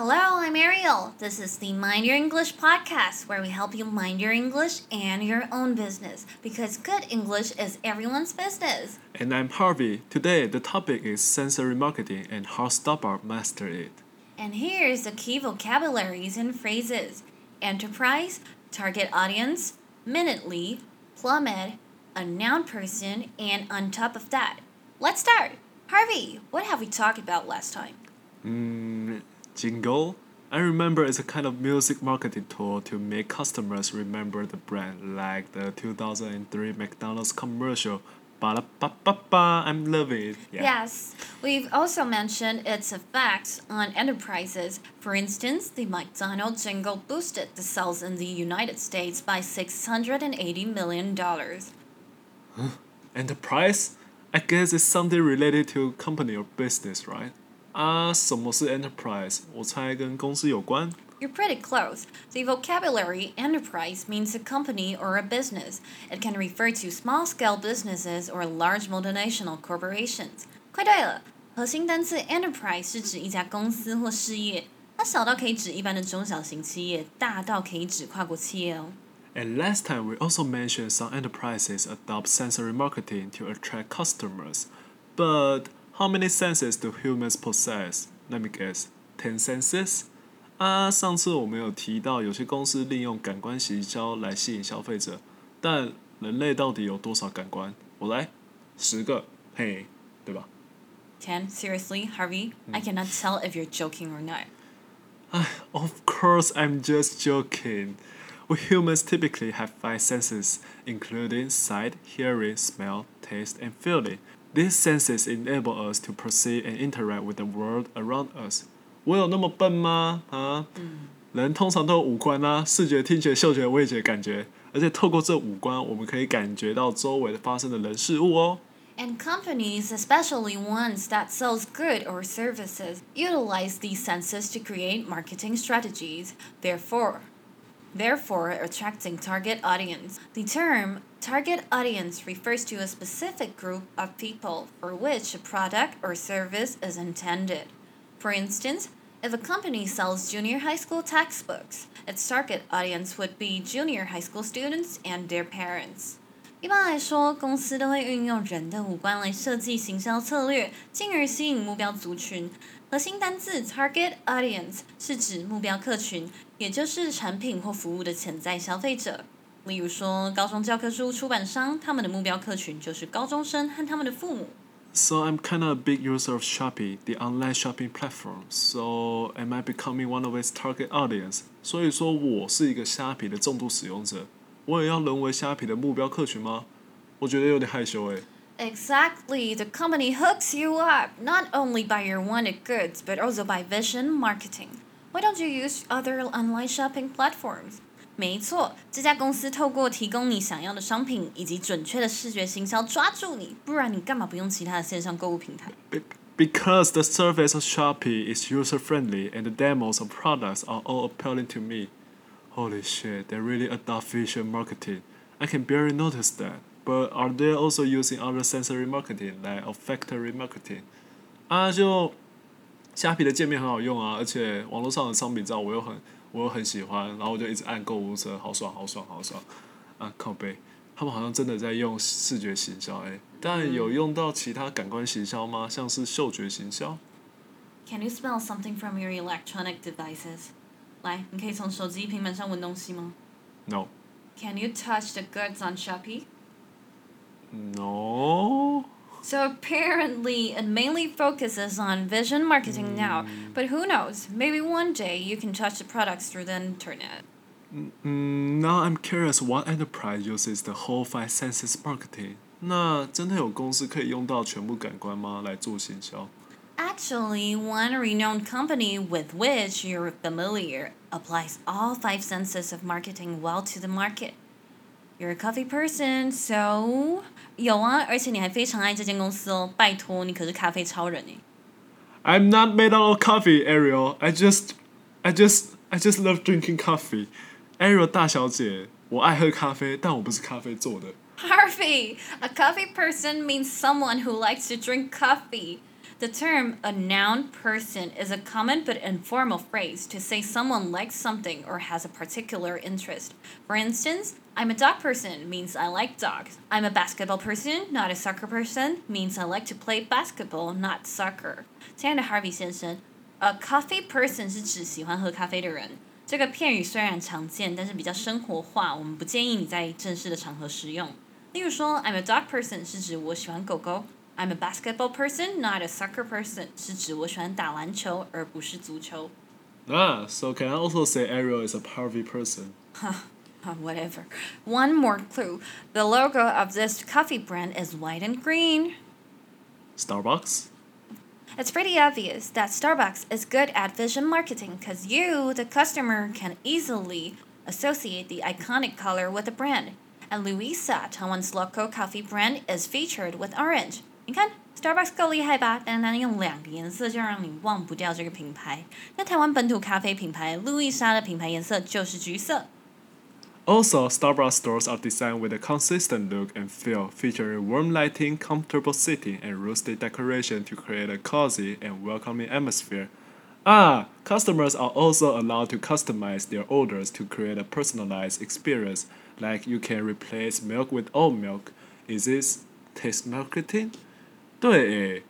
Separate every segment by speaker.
Speaker 1: Hello, I'm Ariel. This is the Mind Your English podcast where we help you mind your English and your own business because good English is everyone's business.
Speaker 2: And I'm Harvey. Today, the topic is sensory marketing and how Starbucks master it.
Speaker 1: And here's the key vocabularies and phrases enterprise, target audience, minutely, plummet, a noun person, and on top of that. Let's start. Harvey, what have we talked about last time?
Speaker 2: Mm, jingle? I remember it's a kind of music marketing tool to make customers remember the brand, like the 2003 McDonald's commercial. Ba ba ba ba, I'm loving it. Yeah.
Speaker 1: Yes, we've also mentioned its effects on enterprises. For instance, the McDonald's jingle boosted the sales in the United States by $680 million.
Speaker 2: Enterprise? I guess it's something related to company or business, right? 啊，什么是 enterprise？我猜跟公司有关。
Speaker 1: You're pretty close. The vocabulary enterprise means a company or a business. It can refer to small scale businesses or large multinational corporations. 快对了，核心单词 enterprise 是指一家公司或事业，它小到可以指一般的中小型企业，大到可以指跨国企业哦。
Speaker 2: And last time we also mentioned some enterprises adopt sensory marketing to attract customers. But how many senses do humans possess? Let me guess, ten senses? 啊，上次我们有提到有些公司利用感官行销来吸引消费者，但人类到底有多少感官？我来，十个，嘿，对吧？
Speaker 1: Ten, seriously, Harvey? I cannot tell if you're joking or not.
Speaker 2: Of course, I'm just joking. We humans typically have five senses, including sight, hearing, smell, taste, and feeling. These senses enable us to perceive and interact with the world around us. 我有那么笨吗？啊，人通常都有五官啊，视觉、听觉、嗅觉、味觉、感觉，而且透过这五官，我们可以感觉到周围发生的人事物哦。
Speaker 1: And companies, especially ones that sells good or services, utilize these senses to create marketing strategies. Therefore, therefore attracting target audience. The term target audience refers to a specific group of people for which a product or service is intended. For instance, if a company sells junior high school textbooks, its target audience would be junior high school students and their parents. 一般来说，公司都会运用人的五官来设计行销策略，进而吸引目标族群。核心单字 target audience 是指目标客群，也就是产品或服务的潜在消费者。 例如说，高中教科书出版商，他们的目标客群就是高中生和他们的父母。
Speaker 2: So I'm kind of a big user of Shopee, the online shopping platform. So am I becoming one of its target audience? 所以说我是一个虾皮的重度使用者，我也要沦为虾皮的目标客群吗？我觉得有点害羞诶。
Speaker 1: Exactly, the company hooks you up not only by your wanted goods but also by vision marketing. Why don't you use other online shopping platforms? 没错，这家公司透过提供你想要的商品以及准确的视觉行销抓住你，不然你干嘛不用其他的线上购物平台
Speaker 2: ？？Because the surface of Shopee is user friendly and the demos of products are all appealing to me. Holy shit, they really adopt vision marketing. I can barely notice that. But are they also using other sensory marketing like olfactory marketing? 啊，就虾皮的界面很好用啊，而且网络上的商品照我又很我很喜欢，然后我就一直按购物车，好爽好爽好爽啊！靠背，他们好像真的在用视觉行销哎、但有用到其他感官行销吗？像是嗅觉行销
Speaker 1: ？Can you smell something from your electronic devices? 来，你可以从手机、平板上闻东西吗
Speaker 2: No.
Speaker 1: Can you touch the goods on Shopee?
Speaker 2: No.
Speaker 1: So apparently, it mainly focuses on vision marketing now. But who knows? Maybe one day you can touch the products through the internet.
Speaker 2: Mm, now I'm curious what enterprise uses the whole five senses marketing. 那真的有公司可以用到全部感官吗？来做行销？
Speaker 1: Actually, one renowned company with which you're familiar applies all five senses of marketing well to the market. You're a coffee person, so 有啊，而且你还非常爱这间公司哦。拜托，你可是咖啡超人诶。
Speaker 2: I'm not made out of coffee, Ariel. I just, I just, I just love drinking coffee. Ariel 大小姐，我爱喝咖啡，但我不是咖啡做的。
Speaker 1: Harvey, a coffee person means someone who likes to drink coffee. The term a noun person is a common but informal phrase to say someone likes something or has a particular interest. For instance, I'm a dog person means I like dogs. I'm a basketball person, not a soccer person, means I like to play basketball, not soccer. 亲爱的 Harvey 先生，a coffee person 是指喜欢喝咖啡的人。这个片语虽然常见，但是比较生活化，我们不建议你在正式的场合使用。例如说，I'm a dog person 是指我喜欢狗狗 I'm a basketball person, not a soccer person. 是指我喜欢打篮球，而不是足球。
Speaker 2: Ah, so can I also say Ariel is a pervy person?
Speaker 1: Whatever. One more clue. The logo of this coffee brand is white and green.
Speaker 2: Starbucks?
Speaker 1: It's pretty obvious that Starbucks is good at vision marketing because you, the customer, can easily associate the iconic color with the brand. And Louisa, Taiwan's local coffee brand, is featured with orange. 你看 Starbucks 够厉害吧？单单用两个颜色就让你忘不掉这个品牌。那台湾本土咖啡品牌路易莎的品牌颜色就是橘色。
Speaker 2: Also, Starbucks stores are designed with a consistent look and feel, featuring warm lighting, comfortable seating, and rustic decoration to create a cozy and welcoming atmosphere. Ah, customers are also allowed to customize their orders to create a personalized experience, like you can replace milk with oat milk. Is this taste marketing? 对诶，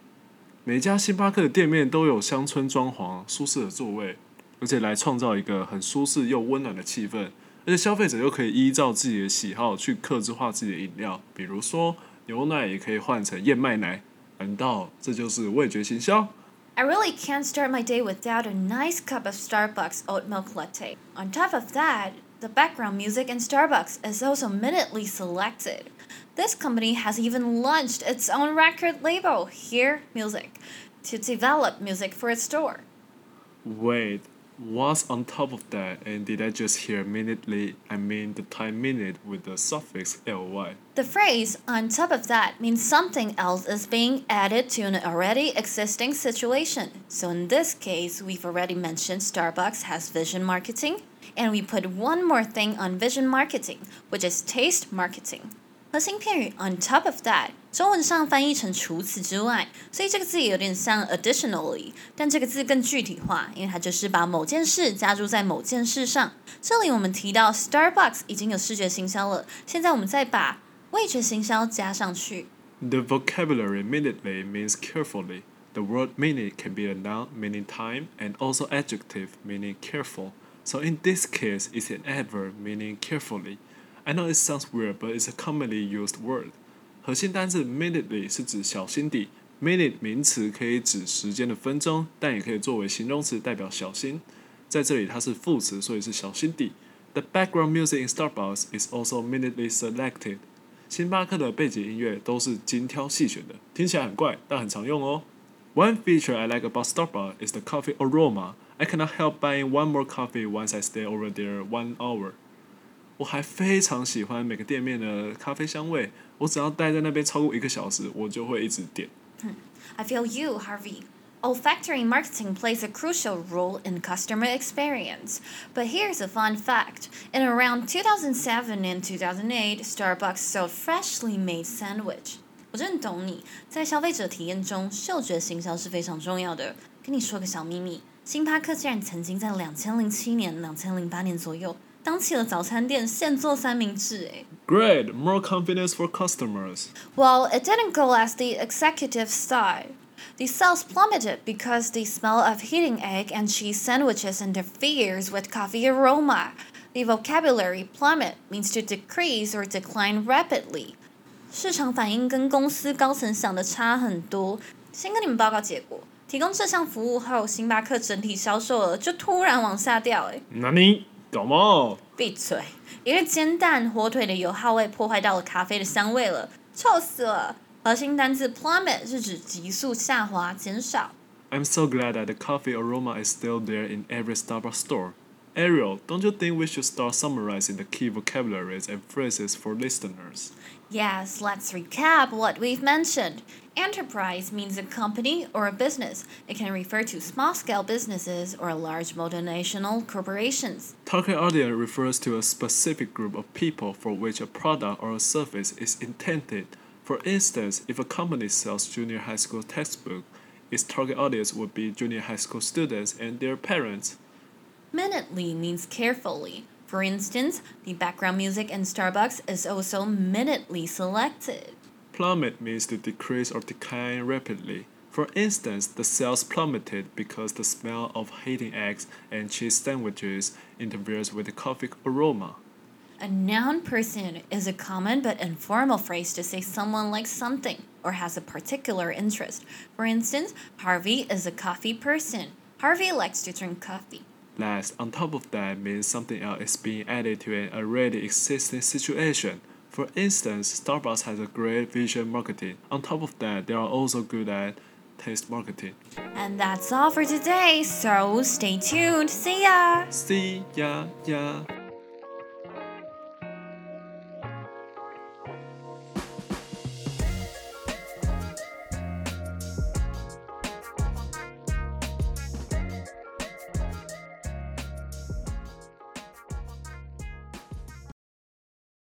Speaker 2: 每家星巴克的店面都有乡村装潢、舒适的座位，而且来创造一个很舒适又温暖的气氛。而且消费者又可以依照自己的喜好去克制化自己的饮料，比如说牛奶也可以换成燕麦奶。难道这就是味觉行销
Speaker 1: ？I really can't start my day without a nice cup of Starbucks oat milk latte. On top of that, the background music in Starbucks is also minutely selected. This company has even launched its own record label, Hear Music, to develop music for its store.
Speaker 2: Wait, What's on top of that? And did I just hear minutely? I mean the time minute with the suffix ly.
Speaker 1: The phrase on top of that means something else is being added to an already existing situation. So in this case, we've already mentioned Starbucks has vision marketing, and we put one more thing on vision marketing, which is taste marketing. 核心片语 on top of that，中文上翻译成除此之外，所以这个字也有点像 additionally，但这个字更具体化，因为它就是把某件事加注在某件事上。这里我们提到 Starbucks 已经有视觉行销了，现在我们再把味觉行销加上去。
Speaker 2: The vocabulary minutely means carefully. The word minute can be a noun meaning time and also adjective meaning careful. So in this case, it's an adverb meaning carefully. I know it sounds weird, but it's a commonly used word. 核心单字 minutely 是指小心地，minute 名词可以指时间的分钟，但也可以作为形容词代表小心。在这里它是副词，所以是小心地。The background music in Starbucks is also minutely selected. 星巴克的背景音乐都是精挑细选的，听起来很怪，但很常用哦。One feature I like about Starbucks is the coffee aroma. I cannot help buying one more coffee once I stay over there one hour. 我还非常喜欢每个店面的咖啡香味，我只要待在那边超过一个小时，我就会一直点。
Speaker 1: I feel you, Harvey. Olfactory marketing plays a crucial role in customer experience. But here's a fun fact. In around 2007 and 2008, Starbucks sold freshly made sandwich. 我真懂你，在消费者体验中，嗅觉行销是非常重要的。跟你说个小秘密，星巴克竟然曾经在两千零七年、两千零八年左右 当起了早餐店现做三明治，哎。
Speaker 2: Great, more confidence for customers.
Speaker 1: Well, it didn't go as the executives thought. The sales plummeted because the smell of heating egg and cheese sandwiches interferes with coffee aroma. The vocabulary plummet means to decrease or decline rapidly. 市场反应跟公司高层想的差很多。先跟你们报告结果，提供这项服务后，星巴克整体销售额就突然往下掉，哎。
Speaker 2: 那你？ 搞嘛？
Speaker 1: 闭嘴！一个煎蛋、火腿的油耗味破坏到了咖啡的香味了，臭死了。核心单词 plummet 是指急速下滑、减少。
Speaker 2: I'm so glad that the coffee aroma is still there in every Starbucks store. Ariel, don't you think we should start summarizing the key vocabularies and phrases for listeners?
Speaker 1: Yes, let's recap what we've mentioned. Enterprise means a company or a business. It can refer to small scale businesses or large multinational corporations.
Speaker 2: Target audience refers to a specific group of people for which a product or a service is intended. For instance, if a company sells junior high school textbook, its target audience would be junior high school students and their parents.
Speaker 1: Minutely means carefully. For instance, the background music in Starbucks is also minutely selected.
Speaker 2: Plummet means to decrease or decline rapidly. For instance, the sales plummeted because the smell of heating eggs and cheese sandwiches interferes with the coffee aroma.
Speaker 1: A noun person is a common but informal phrase to say someone likes something or has a particular interest. For instance, Harvey is a coffee person. Harvey likes to drink coffee.
Speaker 2: Last, on top of that means something else is being added to an already existing situation. For instance, Starbucks has a great vision marketing. On top of that, they are also good at taste marketing.
Speaker 1: And that's all for today, so stay tuned. See ya!
Speaker 2: See ya, ya.